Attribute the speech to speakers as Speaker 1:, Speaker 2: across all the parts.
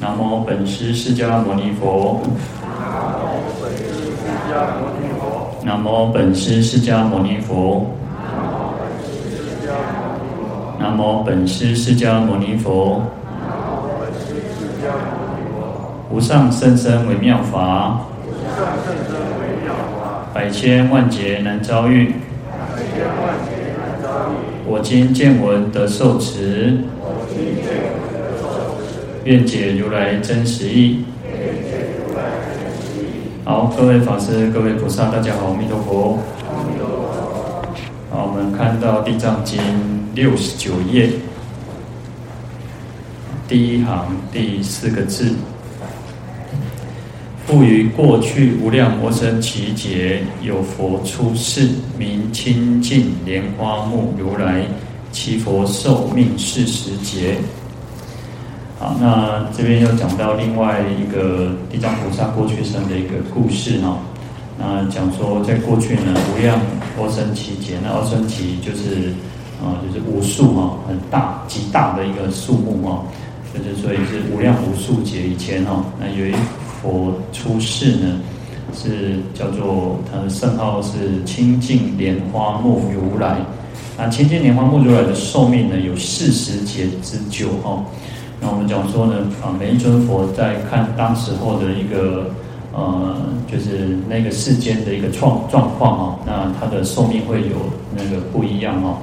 Speaker 1: 南无本师释迦牟尼佛。南无本师释迦牟尼佛。南无本师释迦牟尼佛。无上甚深微妙法。百千万劫难遭遇。我今见闻得受持。愿解如来真实义。好，各位法师、各位菩萨，大家好，阿弥陀佛。好，我们看到《地藏经》六十九页，第一行第四个字：复于过去无量无生期劫，有佛出世，名清净莲花目如来，其佛寿命四十劫。好，那这边又讲到另外一个地藏菩萨过去生的一个故事哈。那讲说在过去呢，无量多生期间，那多生期就是啊，就是无数哈，很大极大的一个数目哈，就是所以是无量无数劫以前哈。那有一佛出世呢，是叫做他的圣号是清净莲花目如来。那清净莲花目如来的寿命呢，有四十劫之久哈。那我们讲说呢，啊，每一尊佛在看当时候的一个，呃，就是那个世间的一个状状况哈，那他的寿命会有那个不一样哈，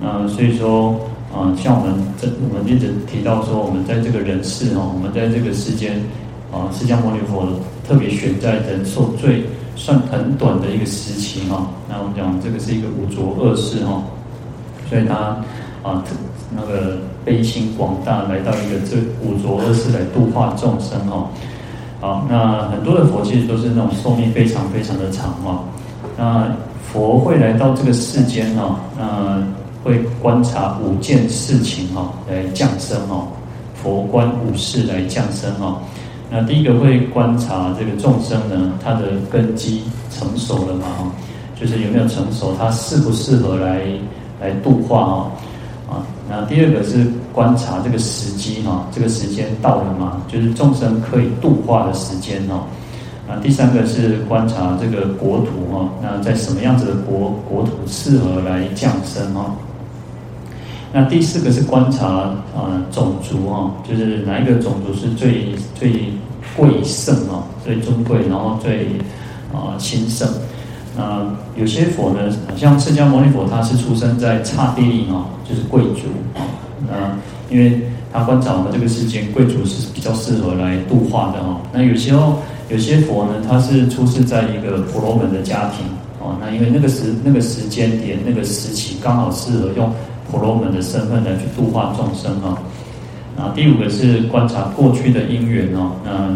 Speaker 1: 那所以说，啊，像我们这我们一直提到说，我们在这个人世哈，我们在这个世间，啊，释迦牟尼佛特别选在人寿最算很短的一个时期哈，那我们讲这个是一个五浊恶世哈，所以他啊。那个悲心广大，来到一个这五浊恶世来度化众生哈。好，那很多的佛其实都是那种寿命非常非常的长哈。那佛会来到这个世间哈，那会观察五件事情哈，来降生哈。佛观五事来降生哈。那第一个会观察这个众生呢，他的根基成熟了吗？就是有没有成熟，他适不适合来来度化哦哈？那第二个是观察这个时机哈，这个时间到了吗？就是众生可以度化的时间哈。那第三个是观察这个国土哈，那在什么样子的国国土适合来降生哈？那第四个是观察啊种族哈，就是哪一个种族是最最贵盛啊，最尊贵，然后最啊兴盛。那有些佛呢，像释迦牟尼佛，他是出生在刹帝利哦，就是贵族啊。那因为他观察我们这个世间，贵族是比较适合来度化的哈。那有时候有些佛呢，他是出世在一个婆罗门的家庭哦。那因为那个时那个时间点那个时期刚好适合用婆罗门的身份来去度化众生哦。那第五个是观察过去的因缘哦。那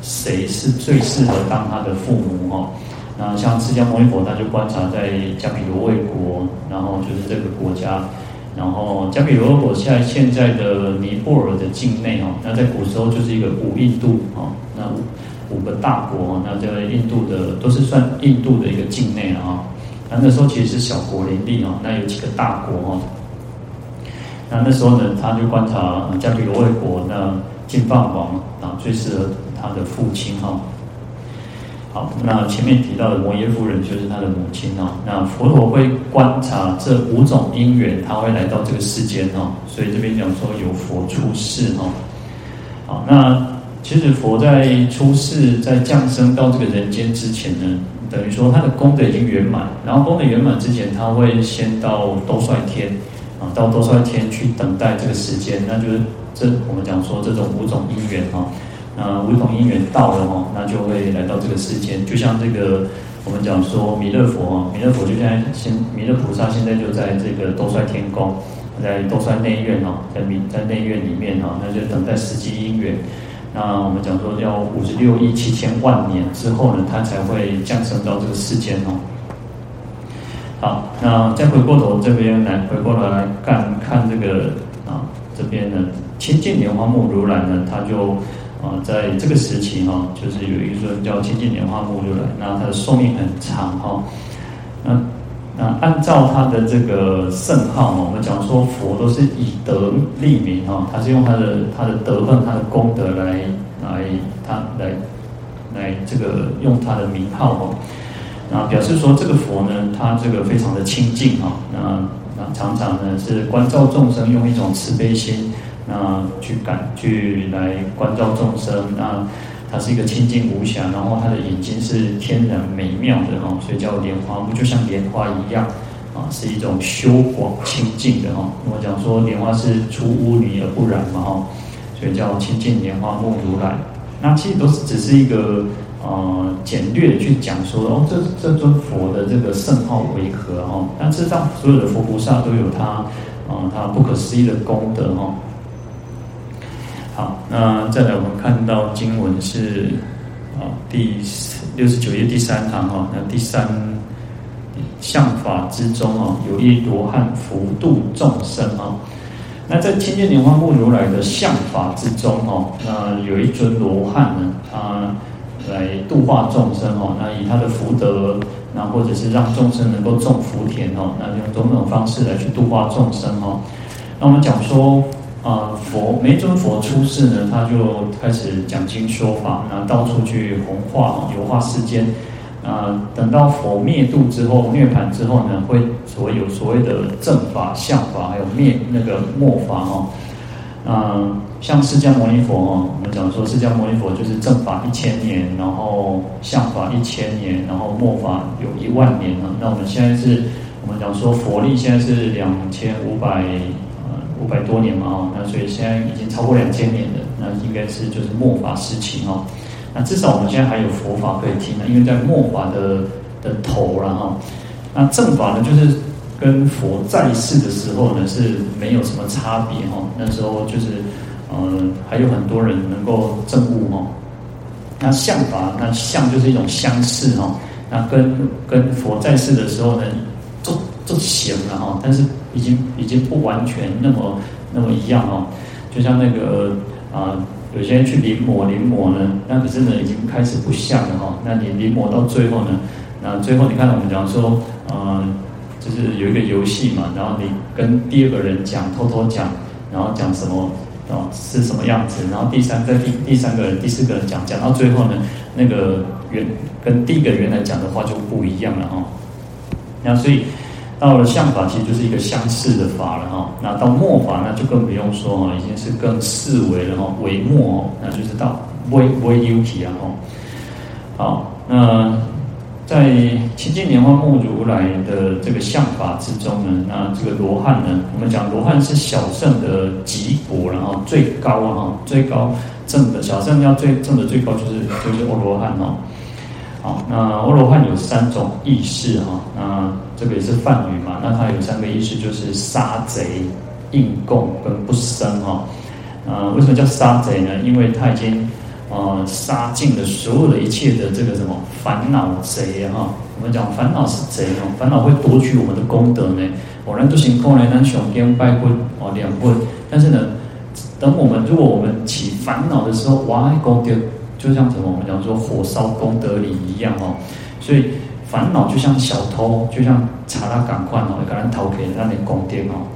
Speaker 1: 谁是最适合当他的父母哦？那像释迦牟尼佛，他就观察在迦毗罗卫国，然后就是这个国家，然后迦毗罗卫国现在现在的尼泊尔的境内哦，那在古时候就是一个五印度哦，那五个大国，那这个印度的都是算印度的一个境内了啊。那那时候其实是小国林立哦，那有几个大国哈。那那时候呢，他就观察迦毗罗卫国，那金饭王啊最适合他的父亲哈。好，那前面提到的摩耶夫人就是他的母亲哦。那佛陀会观察这五种因缘，他会来到这个世间哦。所以这边讲说有佛出世哦。好，那其实佛在出世、在降生到这个人间之前呢，等于说他的功德已经圆满。然后功德圆满之前，他会先到兜率天啊，到兜率天去等待这个时间。那就是这我们讲说这种五种因缘哈。那五种因缘到了哈，那就会来到这个世间。就像这个我们讲说弥勒佛啊，弥勒佛就在现弥勒菩萨现在就在这个兜率天宫，在兜率内院哦，在弥在内院里面哈，那就等待时机因缘。那我们讲说要五十六亿七千万年之后呢，他才会降生到这个世间哦。好，那再回过头这边来，回过头来看看这个啊，这边呢，清净莲花目如来呢，他就。啊，在这个时期哈，就是有一尊叫清净莲花目如来，那他的寿命很长哈。那那按照他的这个圣号哦，我们讲说佛都是以德立名哈，他是用他的他的德行、他的功德来来他来来这个用他的名号哦，那表示说这个佛呢，他这个非常的清净哈，那那常常呢是关照众生，用一种慈悲心，那去感去来关照众生那。它是一个清净无瑕，然后它的眼睛是天然美妙的哈，所以叫莲花目，就像莲花一样啊，是一种修广清净的哈。我讲说莲花是出污泥而不染嘛哈，所以叫清净莲花目如来。那其实都是只是一个呃简略的去讲说哦，这这尊佛的这个圣号为何哈？但事实上所有的佛菩萨都有他啊，他不可思议的功德哈。好，那再来我们看到经文是啊第六十九页第三行哈，那第三相法之中哦，有一罗汉福度众生啊。那在清净莲花目如来的相法之中哦，那有一尊罗汉呢，他来度化众生哦，那以他的福德，那或者是让众生能够种福田哦，那用种种方式来去度化众生哦。那我们讲说。啊，佛每尊佛出世呢，他就开始讲经说法，然后到处去弘化、游化世间。啊，等到佛灭度之后，涅槃之后呢，会所谓有所谓的正法、相法，还有灭那个末法哦。啊，像释迦牟尼佛哦，我们讲说释迦牟尼佛就是正法一千年，然后相法一千年，然后末法有一万年了。那我们现在是，我们讲说佛历现在是两千五百。五百多年嘛，哈，那所以现在已经超过两千年了，那应该是就是末法时期哈。那至少我们现在还有佛法可以听呢，因为在末法的的头了哈。那正法呢，就是跟佛在世的时候呢是没有什么差别哈。那时候就是呃还有很多人能够证悟哈。那相法，那相就是一种相似哈。那跟跟佛在世的时候呢，都都行了哈，但是。已经已经不完全那么那么一样哦，就像那个啊、呃，有些人去临摹临摹呢，那可是呢已经开始不像了哈。那你临摹到最后呢，那最后你看我们讲说，呃，就是有一个游戏嘛，然后你跟第二个人讲，偷偷讲，然后讲什么哦是什么样子，然后第三个第第三个人、第四个人讲，讲到最后呢，那个原跟第一个原来讲的话就不一样了哈。那所以。到了相法，其实就是一个相似的法了哈。那到末法，那就更不用说哈，已经是更四维了哈，为末，那就是到微微有体啊哈。好，那在清净莲花目如来的这个相法之中呢，那这个罗汉呢，我们讲罗汉是小圣的极果然后最高啊哈，最高证的小圣要最证的最高就是就是阿罗汉哈。好，那阿罗汉有三种意识哈，那这个也是梵语嘛，那它有三个意识，就是杀贼、应供跟不生哈。啊，为什么叫杀贼呢？因为他已经呃杀尽了所有的一切的这个什么烦恼贼哈。我们讲烦恼是贼哦，烦恼会夺取我们的功德呢。我们都行功呢，那雄根拜棍哦两棍，但是呢，等我们如果我们起烦恼的时候，哇，功德。就像什么我们讲说火烧功德林一样哦，所以烦恼就像小偷，就像查他赶快哦，赶紧逃给那里宫殿哦。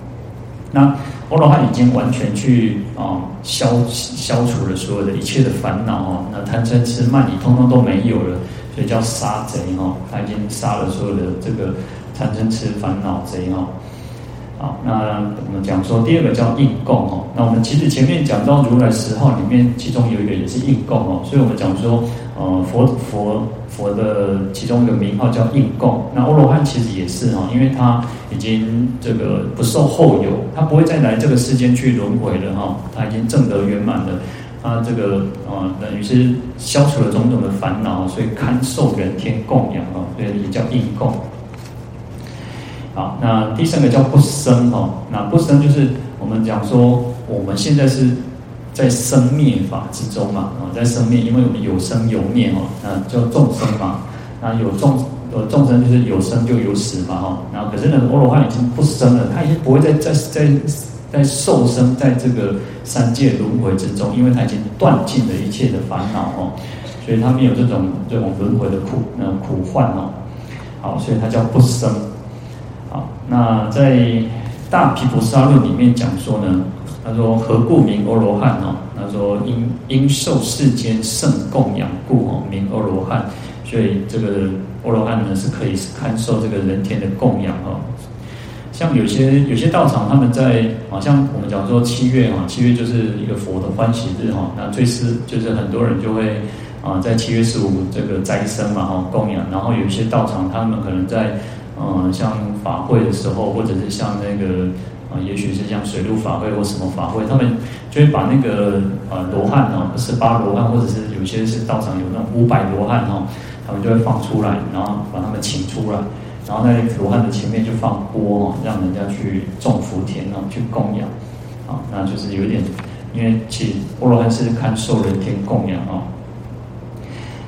Speaker 1: 那阿罗汉已经完全去啊消消除了所有的一切的烦恼哦，那贪嗔痴慢疑通通都没有了，所以叫杀贼哈，他已经杀了所有的这个贪嗔痴烦恼贼哈。好，那我们讲说第二个叫应供哦。那我们其实前面讲到如来十号里面，其中有一个也是应供哦。所以我们讲说，呃，佛佛佛的其中一个名号叫应供。那阿罗汉其实也是哈，因为他已经这个不受后有，他不会再来这个世间去轮回了哈。他已经证得圆满了，他这个呃等于是消除了种种的烦恼，所以堪受人天供养啊，所以也叫应供。好，那第三个叫不生哦，那不生就是我们讲说，我们现在是在生灭法之中嘛，啊，在生灭，因为我们有生有灭哦，那叫众生嘛，那有众呃众生就是有生就有死嘛哈，然后可是呢，阿罗汉已经不生了，他已经不会再再再再受生在这个三界轮回之中，因为他已经断尽了一切的烦恼哦，所以他没有这种这种轮回的苦呃苦患哦，好，所以他叫不生。好，那在《大毗婆沙论》里面讲说呢，他说何故名阿罗汉哦？他说因因受世间圣供养故哦，名阿罗汉。所以这个阿罗汉呢是可以看受这个人天的供养哦。像有些有些道场，他们在好像我们讲说七月哈，七月就是一个佛的欢喜日哈，那最是就是很多人就会啊在七月十五这个斋生嘛哈供养，然后有一些道场，他们可能在嗯像法会的时候，或者是像那个啊，也许是像水陆法会或什么法会，他们就会把那个呃罗汉哦，十八罗汉，或者是有些是道场有那种五百罗汉哈，他们就会放出来，然后把他们请出来。然后在罗汉的前面就放钵哦，让人家去种福田哦，去供养，啊，那就是有点，因为其实阿罗汉是看受人天供养哦。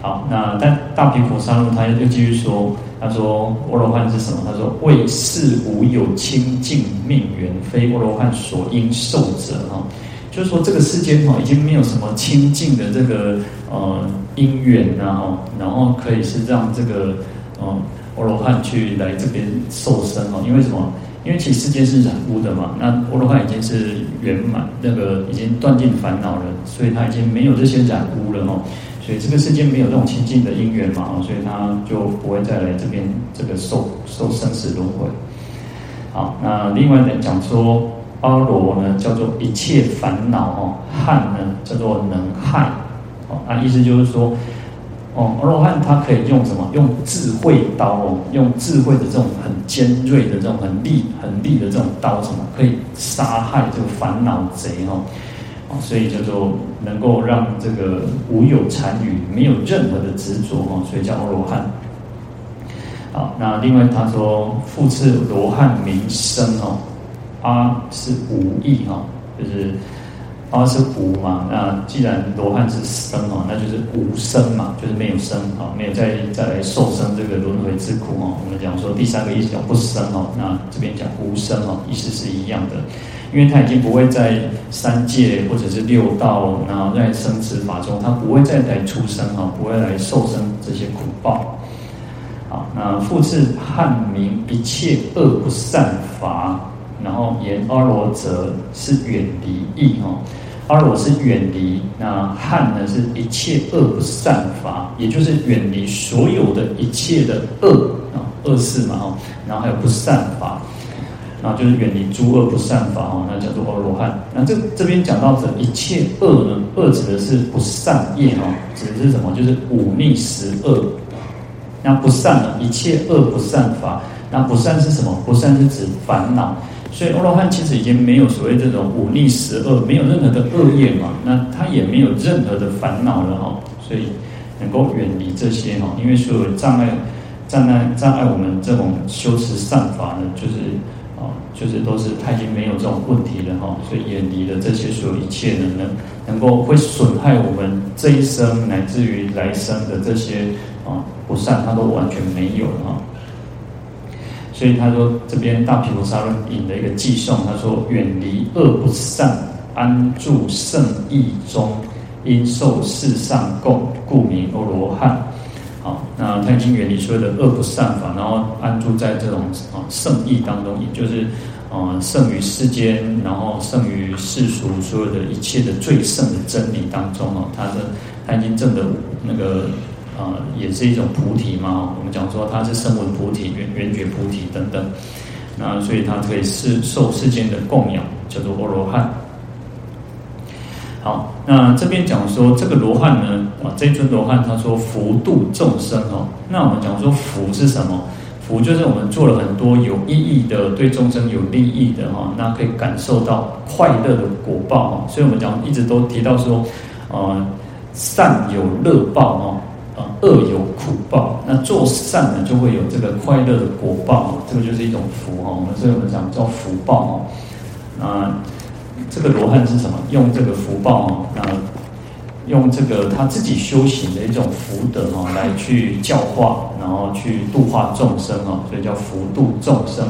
Speaker 1: 好，那但大毗婆沙论他又继续说，他说阿罗汉是什么？他说为世无有清净命缘，非阿罗汉所应受者哈，就是说这个世间哈已经没有什么清净的这个呃因缘然后，然后可以是让这个嗯。阿罗汉去来这边受身哦，因为什么？因为其实世间是染污的嘛。那阿罗汉已经是圆满，那个已经断尽烦恼了，所以他已经没有这些染污了哦。所以这个世间没有这种清净的因缘嘛，所以他就不会再来这边这个受受生死轮回。好，那另外呢讲说阿罗呢叫做一切烦恼哦，汉呢叫做能害哦，那意思就是说。哦，阿罗汉他可以用什么？用智慧刀哦，用智慧的这种很尖锐的这种很利、很利的这种刀，什么可以杀害这个烦恼贼哦。所以叫做能够让这个无有残余，没有任何的执着哦，所以叫阿罗汉。好，那另外他说复次罗汉名生哦，阿是无义哈，就是。阿是无嘛，那既然罗汉是生哦，那就是无生嘛，就是没有生啊，没有再再来受生这个轮回之苦哦。我们讲说第三个意思叫不生哦，那这边讲无生哦，意思是一样的，因为他已经不会在三界或者是六道，然后在生死法中，他不会再来出生哈，不会来受生这些苦报。好，那复次汉民一切恶不善法，然后言阿罗者是远离义哈。阿罗是远离，那汉呢是一切恶不善法，也就是远离所有的一切的恶啊恶事嘛哈，然后还有不善法，然后就是远离诸恶不善法哦，那叫做阿罗汉。那这这边讲到的一切恶呢，恶指的是不善业哦，指的是什么？就是忤逆十恶。那不善呢，一切恶不善法，那不善是什么？不善是指烦恼。所以阿罗汉其实已经没有所谓这种五逆十恶，没有任何的恶业嘛，那他也没有任何的烦恼了哈，所以能够远离这些哈，因为所有障碍、障碍、障碍我们这种修持善法呢，就是啊，就是都是他已经没有这种问题了哈，所以远离了这些所有一切呢，能能够会损害我们这一生乃至于来生的这些啊不善，他都完全没有了哈。所以他说，这边大毗婆沙论引的一个偈颂，他说：远离恶不善，安住圣义中，因受世上供，故名阿罗汉。好，那他已经远离所有的恶不善法，然后安住在这种啊圣意当中，也就是啊胜于世间，然后胜于世俗所有的一切的最胜的真理当中哦，他的他已经证得那个。啊，也是一种菩提嘛。我们讲说它是声闻菩提、缘缘觉菩提等等。那所以它可以是受世间的供养，叫做阿罗汉。好，那这边讲说这个罗汉呢，啊，这尊罗汉他说福度众生哦。那我们讲说福是什么？福就是我们做了很多有意义的、对众生有利益的哈，那可以感受到快乐的果报哈。所以我们讲一直都提到说，呃，善有乐报哈。恶有苦报，那做善呢，就会有这个快乐的果报，这个就是一种福哈。我们所以我们讲叫福报哈。那这个罗汉是什么？用这个福报哈，那用这个他自己修行的一种福德哈，来去教化，然后去度化众生哈，所以叫福度众生。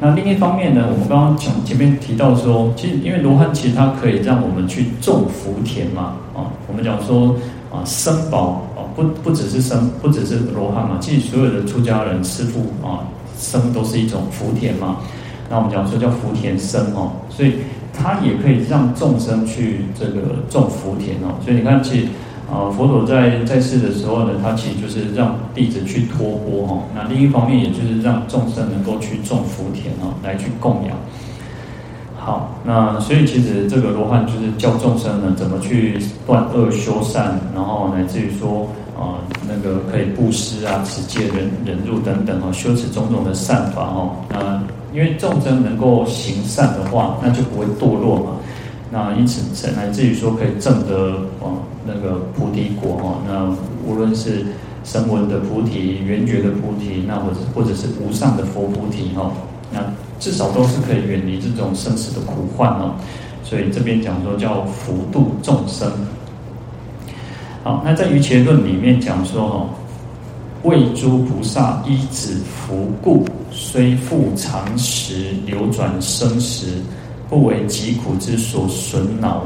Speaker 1: 那另一方面呢，我们刚刚讲前面提到说，其实因为罗汉其实它可以让我们去种福田嘛，啊，我们讲说啊，生宝。不不只是生，不只是罗汉嘛，其实所有的出家人师父啊，生都是一种福田嘛。那我们讲说叫福田生哦，所以他也可以让众生去这个种福田哦。所以你看，其实啊，佛陀在在世的时候呢，他其实就是让弟子去托钵哦。那另一方面，也就是让众生能够去种福田哦，来去供养。好，那所以其实这个罗汉就是教众生呢，怎么去断恶修善，然后乃至于说啊，那个可以布施啊、持戒、忍忍辱等等哦，修持种种的善法哦，那。因为众生能够行善的话，那就不会堕落嘛。那因此，乃至于说可以证得哦那个菩提果哦。那无论是声闻的菩提、缘觉的菩提，那或者或者是无上的佛菩提哦，那至少都是可以远离这种生死的苦患哦。所以这边讲说叫福度众生。好，那在瑜伽论里面讲说哦。为诸菩萨依止福故，虽复常时流转生死，不为疾苦之所损恼。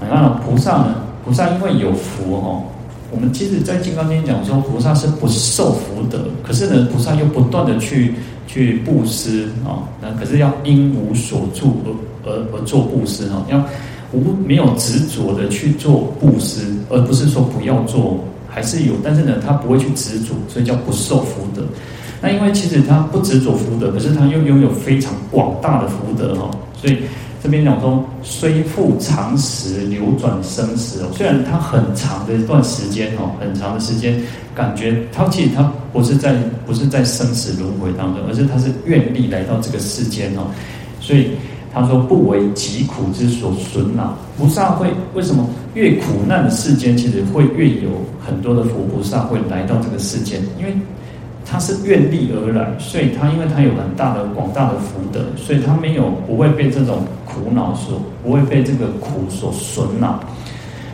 Speaker 1: 你看菩萨呢？菩萨因为有福哦。我们其实，在《金刚经》讲说，菩萨是不受福德，可是呢，菩萨又不断的去去布施啊。那可是要因无所住而而而做布施哦，要无没有执着的去做布施，而不是说不要做。还是有，但是呢，他不会去执着，所以叫不受福德。那因为其实他不执着福德，可是他又拥有非常广大的福德哈。所以这边讲说，虽复常时流转生死哦，虽然他很长的一段时间哦，很长的时间，感觉他其实他不是在不是在生死轮回当中，而是他是愿力来到这个世间哦，所以。他说：“不为疾苦之所损恼，菩萨会为什么越苦难的世间，其实会越有很多的佛菩萨会来到这个世间？因为他是愿力而来，所以他因为他有很大的广大的福德，所以他没有不会被这种苦恼所不会被这个苦所损恼。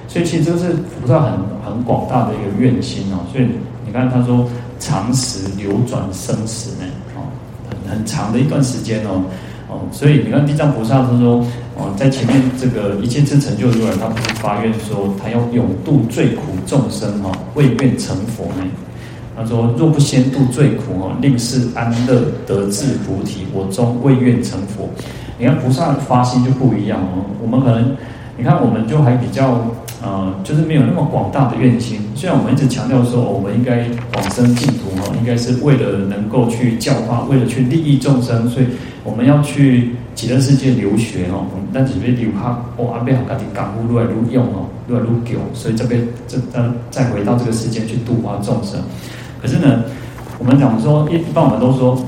Speaker 1: 所以其实这是菩萨很很广大的一个愿心哦。所以你看他说常时流转生死呢，哦，很很长的一段时间哦。”哦，所以你看地藏菩萨他说，哦，在前面这个一切之成就如来，他不是发愿说，他要永度最苦众生哈，未愿成佛呢。他说，若不先度最苦哦，令是安乐得至菩提，我终未愿成佛。你看菩萨的发心就不一样哦，我们可能，你看我们就还比较。呃，就是没有那么广大的愿心。虽然我们一直强调说，我们应该往生净土哈，应该是为了能够去教化，为了去利益众生，所以我们要去极乐世界留学哦。但只是留下哦，阿贝好家己感悟，越来越用哦，越来越久，所以这边这呃再回到这个世界去度化众生。可是呢，我们讲说一般我们都说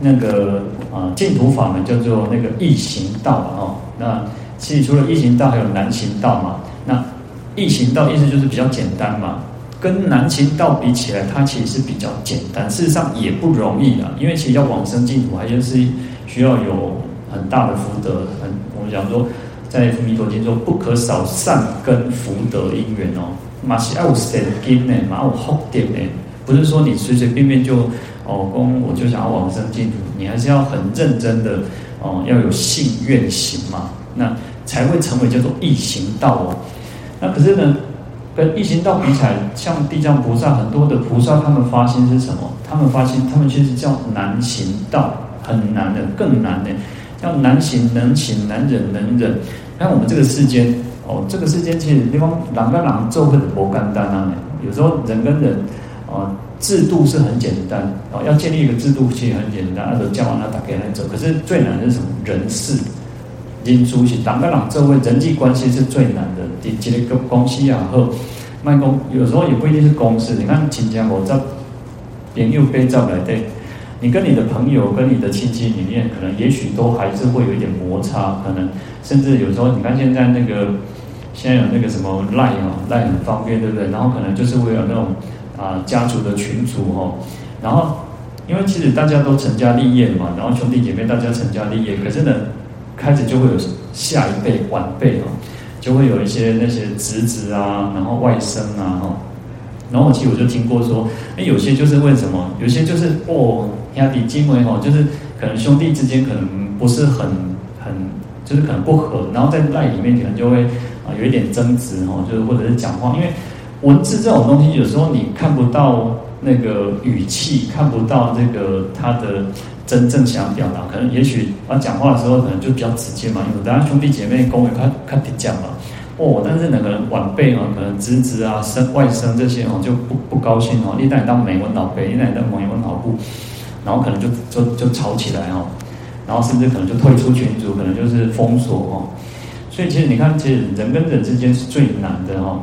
Speaker 1: 那个啊净土法门叫做那个易行道哦。那其实除了易行道，还有难行道嘛。那易行道意思就是比较简单嘛，跟难行道比起来，它其实是比较简单。事实上也不容易啊，因为其实要往生净土，还就是需要有很大的福德。很我们讲说，在《弥陀经》说，不可少善根福德因缘哦，马西要有善根呢，马有福德呢，不是说你随随便便就哦，公我就想要往生净土，你还是要很认真的哦，要有信愿行嘛，那才会成为叫做易行道哦。那可是呢，跟易行道比起来，像地藏菩萨很多的菩萨，他们发心是什么？他们发心，他们其实叫难行道，很难的，更难的，叫难行能行，难忍能忍。那我们这个世间哦，这个世间其实地方人跟人做会不干单啊。有时候人跟人哦，制度是很简单哦，要建立一个制度其实很简单，那都叫完了打给来走。可是最难的是什么？人事。因出席，两个人这位人际关系是最难的。第几个公司也好，卖公有时候也不一定是公司。你看亲家我在朋友被召来对，你跟你的朋友跟你的亲戚里面，可能也许都还是会有一点摩擦，可能甚至有时候你看现在那个现在有那个什么 Line 哦，Line 很方便，对不对？然后可能就是会有那种啊家族的群组哦，然后因为其实大家都成家立业嘛，然后兄弟姐妹大家成家立业，可是呢。开始就会有下一辈晚辈哦，就会有一些那些侄子啊，然后外甥啊哈，然后其实我就听过说，哎，有些就是为什么？有些就是哦，兄弟姐妹哦，就是可能兄弟之间可能不是很很，就是可能不合，然后在赖里面可能就会啊有一点争执哦，就是或者是讲话，因为文字这种东西有时候你看不到那个语气，看不到这个他的真正想表达。可能也许他讲话的时候，可能就比较直接嘛。因为大家兄弟姐妹跟我看看讲嘛，哦，但是那个晚辈啊，可能侄子啊、甥外甥这些哦，就不不高兴哦。一旦当美文老辈，一旦当美文老部，然后可能就就就吵起来哦。然后甚至可能就退出群组，可能就是封锁哦。所以其实你看，其实人跟人之间是最难的哦。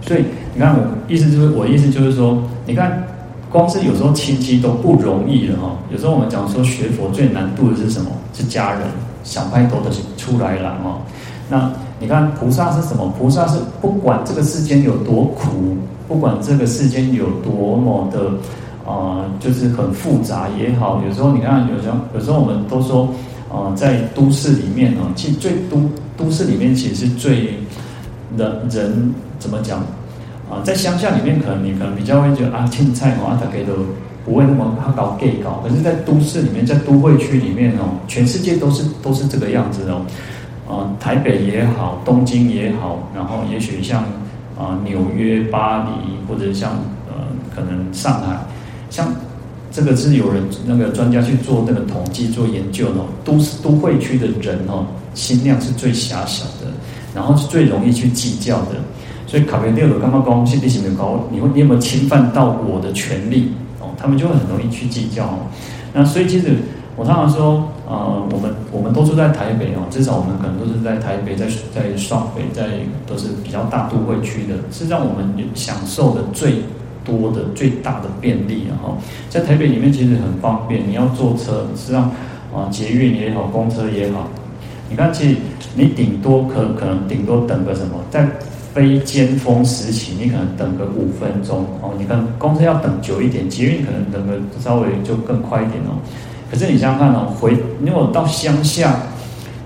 Speaker 1: 所以你看，我意思就是，我意思就是说，你看，光是有时候亲戚都不容易了哈。有时候我们讲说学佛最难度的是什么？是家人，想拍头的是出来了哈。那你看菩萨是什么？菩萨是不管这个世间有多苦，不管这个世间有多么的。啊、呃，就是很复杂也好，有时候你看，有时候有时候我们都说，啊、在都市里面呢，其实最都都市里面其实最人人怎么讲啊、在乡下里面可能你可能比较会觉得啊，青菜哦，啊，大概都不会那么他搞 gay 搞，可是，在都市里面，在都会区里面哦，全世界都是都是这个样子哦，啊、台北也好，东京也好，然后也许像啊、纽约、巴黎，或者像呃可能上海。像这个是有人那个专家去做那个统计做研究哦，都市都会区的人哦，心量是最狭小的，然后是最容易去计较的。所以卡梅利尔刚刚讲，心地性没有高，你会你有没有侵犯到我的权利哦？他们就会很容易去计较。那所以其实我常常说，呃，我们我们都住在台北哦，至少我们可能都是在台北，在在双北，在都是比较大都会区的，是让我们享受的最。多的最大的便利，然后在台北里面其实很方便。你要坐车，实际上啊，捷运也好，公车也好，你看，其实你顶多可可能顶多等个什么，在非尖峰时期，你可能等个五分钟哦。你看公车要等久一点，捷运可能等个稍微就更快一点哦。可是你想想看哦，回如果到乡下，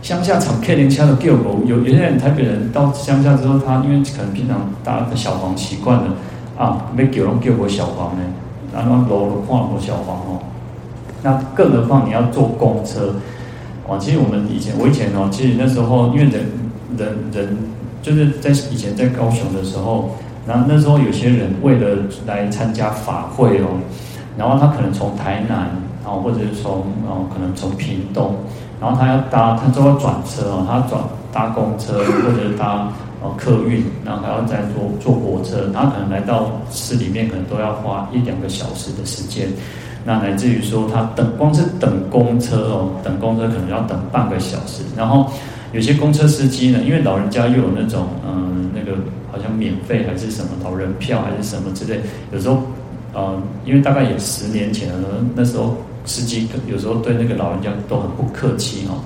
Speaker 1: 乡下厂 K 零车的旧楼，有有些人台北人到乡下之后，他因为可能平常搭个小黄习惯了。啊，没叫人叫过小黄呢，然后楼都换过小黄哦。那更何况你要坐公车，哦，其实我们以前，我以前哦，其实那时候因为人人人就是在以前在高雄的时候，然后那时候有些人为了来参加法会哦，然后他可能从台南，然后或者是从哦，可能从屏东，然后他要搭，他都要转车哦，他转搭公车或者是搭。客运，然后还要再坐坐火车，他可能来到市里面，可能都要花一两个小时的时间。那乃至于说，他等光是等公车哦，等公车可能要等半个小时。然后有些公车司机呢，因为老人家又有那种嗯，那个好像免费还是什么老人票还是什么之类，有时候嗯，因为大概也十年前了，那时候司机有时候对那个老人家都很不客气哦。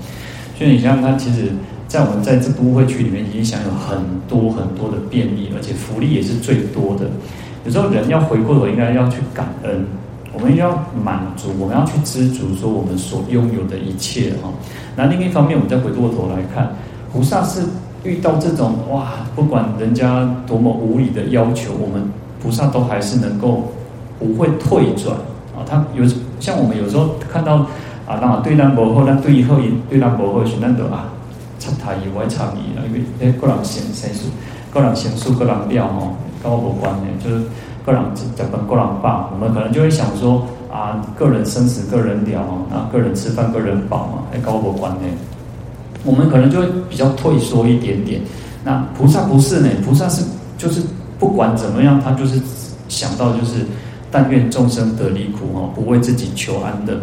Speaker 1: 所以你想想看，其实。在我们在这都会区里面，已经享有很多很多的便利，而且福利也是最多的。有时候人要回过头，应该要去感恩，我们要满足，我们要去知足，说我们所拥有的一切哈。那另一方面，我们再回过头来看，菩萨是遇到这种哇，不管人家多么无理的要求，我们菩萨都还是能够不会退转啊。他有像我们有时候看到啊，那对人不好，那对以后也对人不好，是那个啊。插台以外插伊啦，因为诶个人先先数，个人先数，个人料吼，跟我无关的，就是个人食饭，个人饱。我们可能就会想说啊，个人生死，个人了哦，那个人吃饭，个人饱嘛，诶跟我关的。我们可能就会比较退缩一点点。那菩萨不是呢，菩萨是就是不管怎么样，他就是想到就是但愿众生得离苦哦，不为自己求安乐。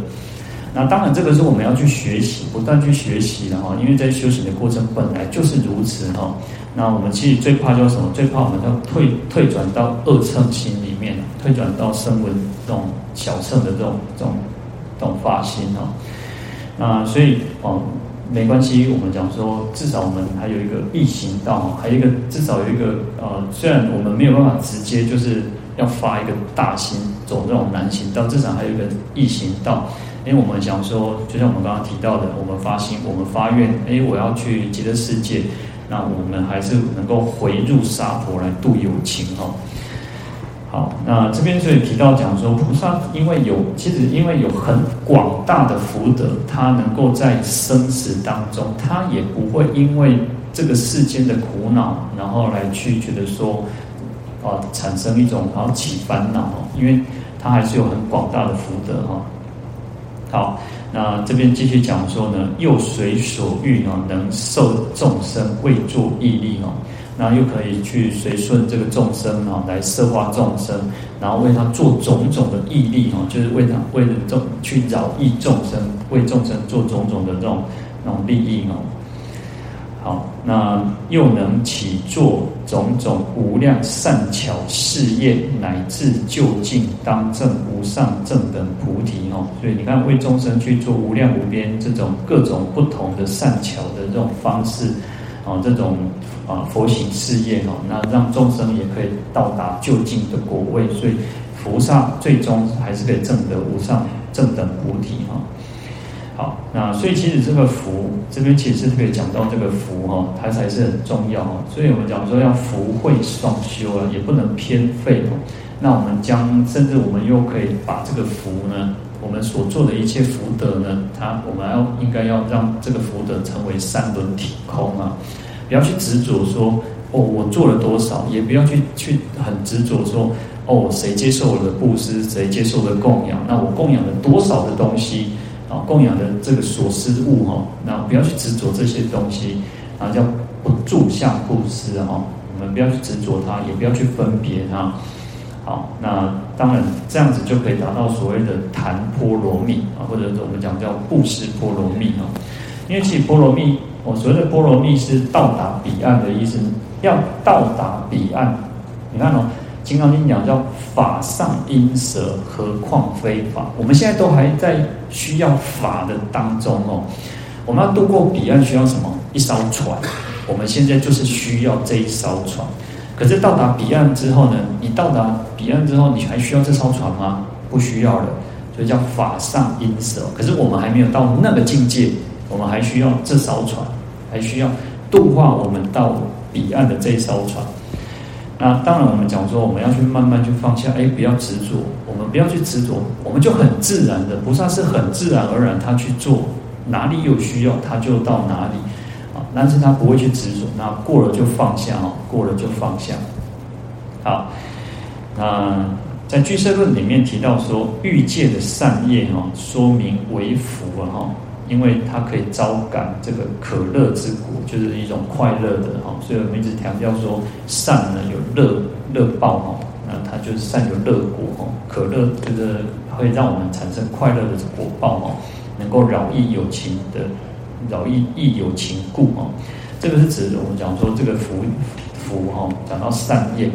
Speaker 1: 那当然，这个是我们要去学习，不断去学习的哈。因为在修行的过程本来就是如此哈。那我们其实最怕就是什么？最怕我们要退退转到恶乘心里面，退转到声闻这种小乘的这种这种这种发心哦。那所以哦，没关系，我们讲说，至少我们还有一个易行道，还有一个至少有一个呃，虽然我们没有办法直接就是要发一个大心走这种难行道，至少还有一个易行道。因为我们想说，就像我们刚刚提到的，我们发心，我们发愿，哎，我要去极乐世界，那我们还是能够回入沙婆来度有情哈。好，那这边所以提到讲说，菩萨因为有，其实因为有很广大的福德，他能够在生死当中，他也不会因为这个世间的苦恼，然后来去觉得说，啊产生一种然后起烦恼哦，因为他还是有很广大的福德哈。好，那这边继续讲说呢，又随所欲啊，能受众生为作义利哦。那又可以去随顺这个众生啊，来摄化众生，然后为他做种种的义利哦，就是为他为了众去饶益众生，为众生做种种的这种那种利益哦。好，那又能起作种种无量善巧事业，乃至究竟当证无上正等菩提哦。所以你看，为众生去做无量无边这种各种不同的善巧的这种方式。啊，这种啊佛行事业哈，那让众生也可以到达就近的果位，所以菩萨最终还是可以证得无上正等菩提哈。好，那所以其实这个福这边其实是可以讲到这个福哈，它才是很重要哈。所以我们讲说要福慧双修啊，也不能偏废哦。那我们将甚至我们又可以把这个福呢，我们所做的一切福德呢，它我们要应该要让这个福德成为三轮体空啊，不要去执着说哦，我做了多少，也不要去去很执着说哦，谁接受我的布施，谁接受的供养，那我供养了多少的东西啊，供养的这个所施物哈，那不要去执着这些东西啊，叫不住相布施哈，我们不要去执着它，也不要去分别它。好，那当然这样子就可以达到所谓的檀波罗蜜啊，或者我们讲叫布施波罗蜜啊。因为其实波罗蜜，我所谓的波罗蜜是到达彼岸的意思，要到达彼岸。你看哦，《金刚经》讲叫法上因舍，何况非法？我们现在都还在需要法的当中哦。我们要渡过彼岸需要什么？一艘船。我们现在就是需要这一艘船。可是到达彼岸之后呢？你到达彼岸之后，你还需要这艘船吗？不需要了，所以叫法上因舍。可是我们还没有到那个境界，我们还需要这艘船，还需要度化我们到彼岸的这艘船。那当然，我们讲说我们要去慢慢去放下，哎，不要执着，我们不要去执着，我们就很自然的，菩萨是很自然而然，他去做哪里有需要，他就到哪里。啊但是他不会去执着，那过了就放下哦，过了就放下。好，那在俱舍论里面提到说，欲界的善业哈，说明为福啊哈，因为它可以招感这个可乐之果，就是一种快乐的哈，所以我们一直强调说，善呢有乐乐报哈，那它就是善有乐果哈，可乐就是会让我们产生快乐的果报哈，能够饶益有情的。饶益益有情故哦，这个是指我们讲说这个福福哈，讲到善业，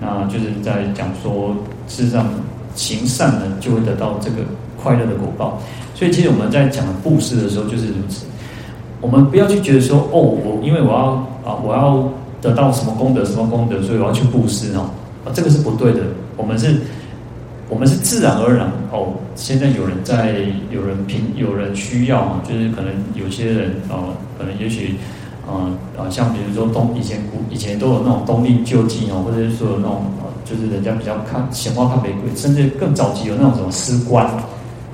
Speaker 1: 那就是在讲说，事实上行善呢，就会得到这个快乐的果报。所以其实我们在讲布施的时候就是如此，我们不要去觉得说哦，我因为我要啊，我要得到什么功德什么功德，所以我要去布施哦，啊，这个是不对的。我们是。我们是自然而然哦。现在有人在，有人凭，有人需要，就是可能有些人哦，可能也许，嗯啊，像比如说东以前古以前都有那种东令救济哦，或者是说有那种就是人家比较看显化看玫瑰，甚至更早期有那种什么丝官，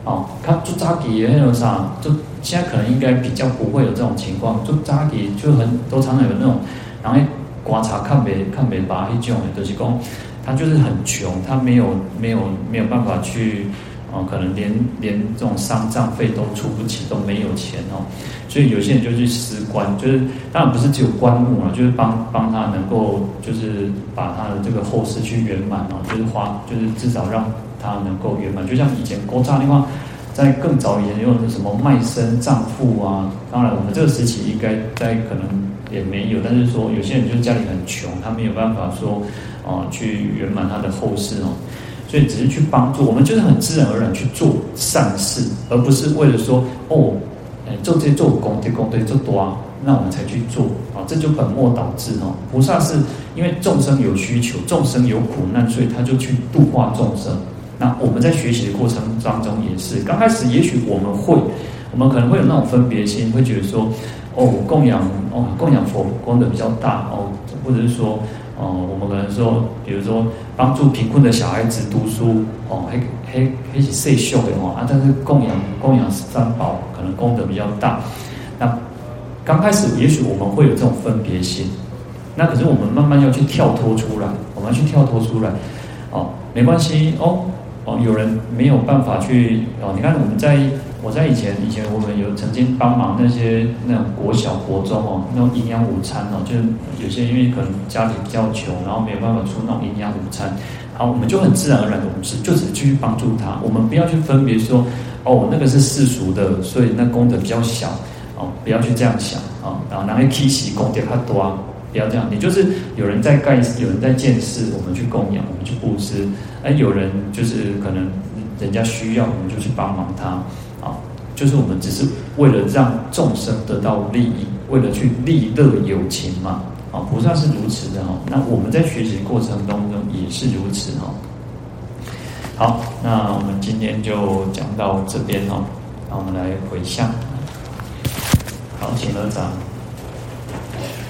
Speaker 1: 哦，他做扎给也很有啥，就现在可能应该比较不会有这种情况，做扎给就很都常常有那种，然后观察看没看没把一种的就是讲。他就是很穷，他没有没有没有办法去，哦，可能连连这种丧葬费都出不起，都没有钱哦，所以有些人就去施棺，就是当然不是只有棺木啊，就是帮帮他能够就是把他的这个后事去圆满哦，就是花就是至少让他能够圆满，就像以前国家的话，在更早以前用的什么卖身葬父啊，当然我们这个时期应该在可能也没有，但是说有些人就是家里很穷，他没有办法说。啊，去圆满他的后事哦，所以只是去帮助我们，就是很自然而然去做善事，而不是为了说哦，哎，做这些做功德功德做多啊，那我们才去做啊，这就本末倒置哦。菩萨是因为众生有需求，众生有苦难，所以他就去度化众生。那我们在学习的过程当中也是，刚开始也许我们会，我们可能会有那种分别心，会觉得说哦，供养哦，供养佛功德比较大哦，或者是说。哦，我们可能说，比如说帮助贫困的小孩子读书，哦，还还还是设秀的哦啊，但是供养供养三宝，可能功德比较大。那刚开始也许我们会有这种分别心，那可是我们慢慢要去跳脱出来，我们要去跳脱出来？哦，没关系哦，哦，有人没有办法去哦。你看我们在，我在以前以前我们有曾经帮忙那些那种国小国中哦，那种营养午餐哦，就是有些因为可能家里比较穷，然后没有办法出那种营养午餐，好，我们就很自然而然的，我们是就只去帮助他，我们不要去分别说哦，那个是世俗的，所以那功德比较小哦，不要去这样想啊，然后拿来提起功德很多。不要这样，你就是有人在盖，有人在建寺，我们去供养，我们去布施。哎，有人就是可能人家需要，我们就去帮忙他。啊，就是我们只是为了让众生得到利益，为了去利乐有情嘛。啊，菩萨是如此的哈。那我们在学习过程当中也是如此哈。好，那我们今天就讲到这边哦。那我们来回向。好，请合掌。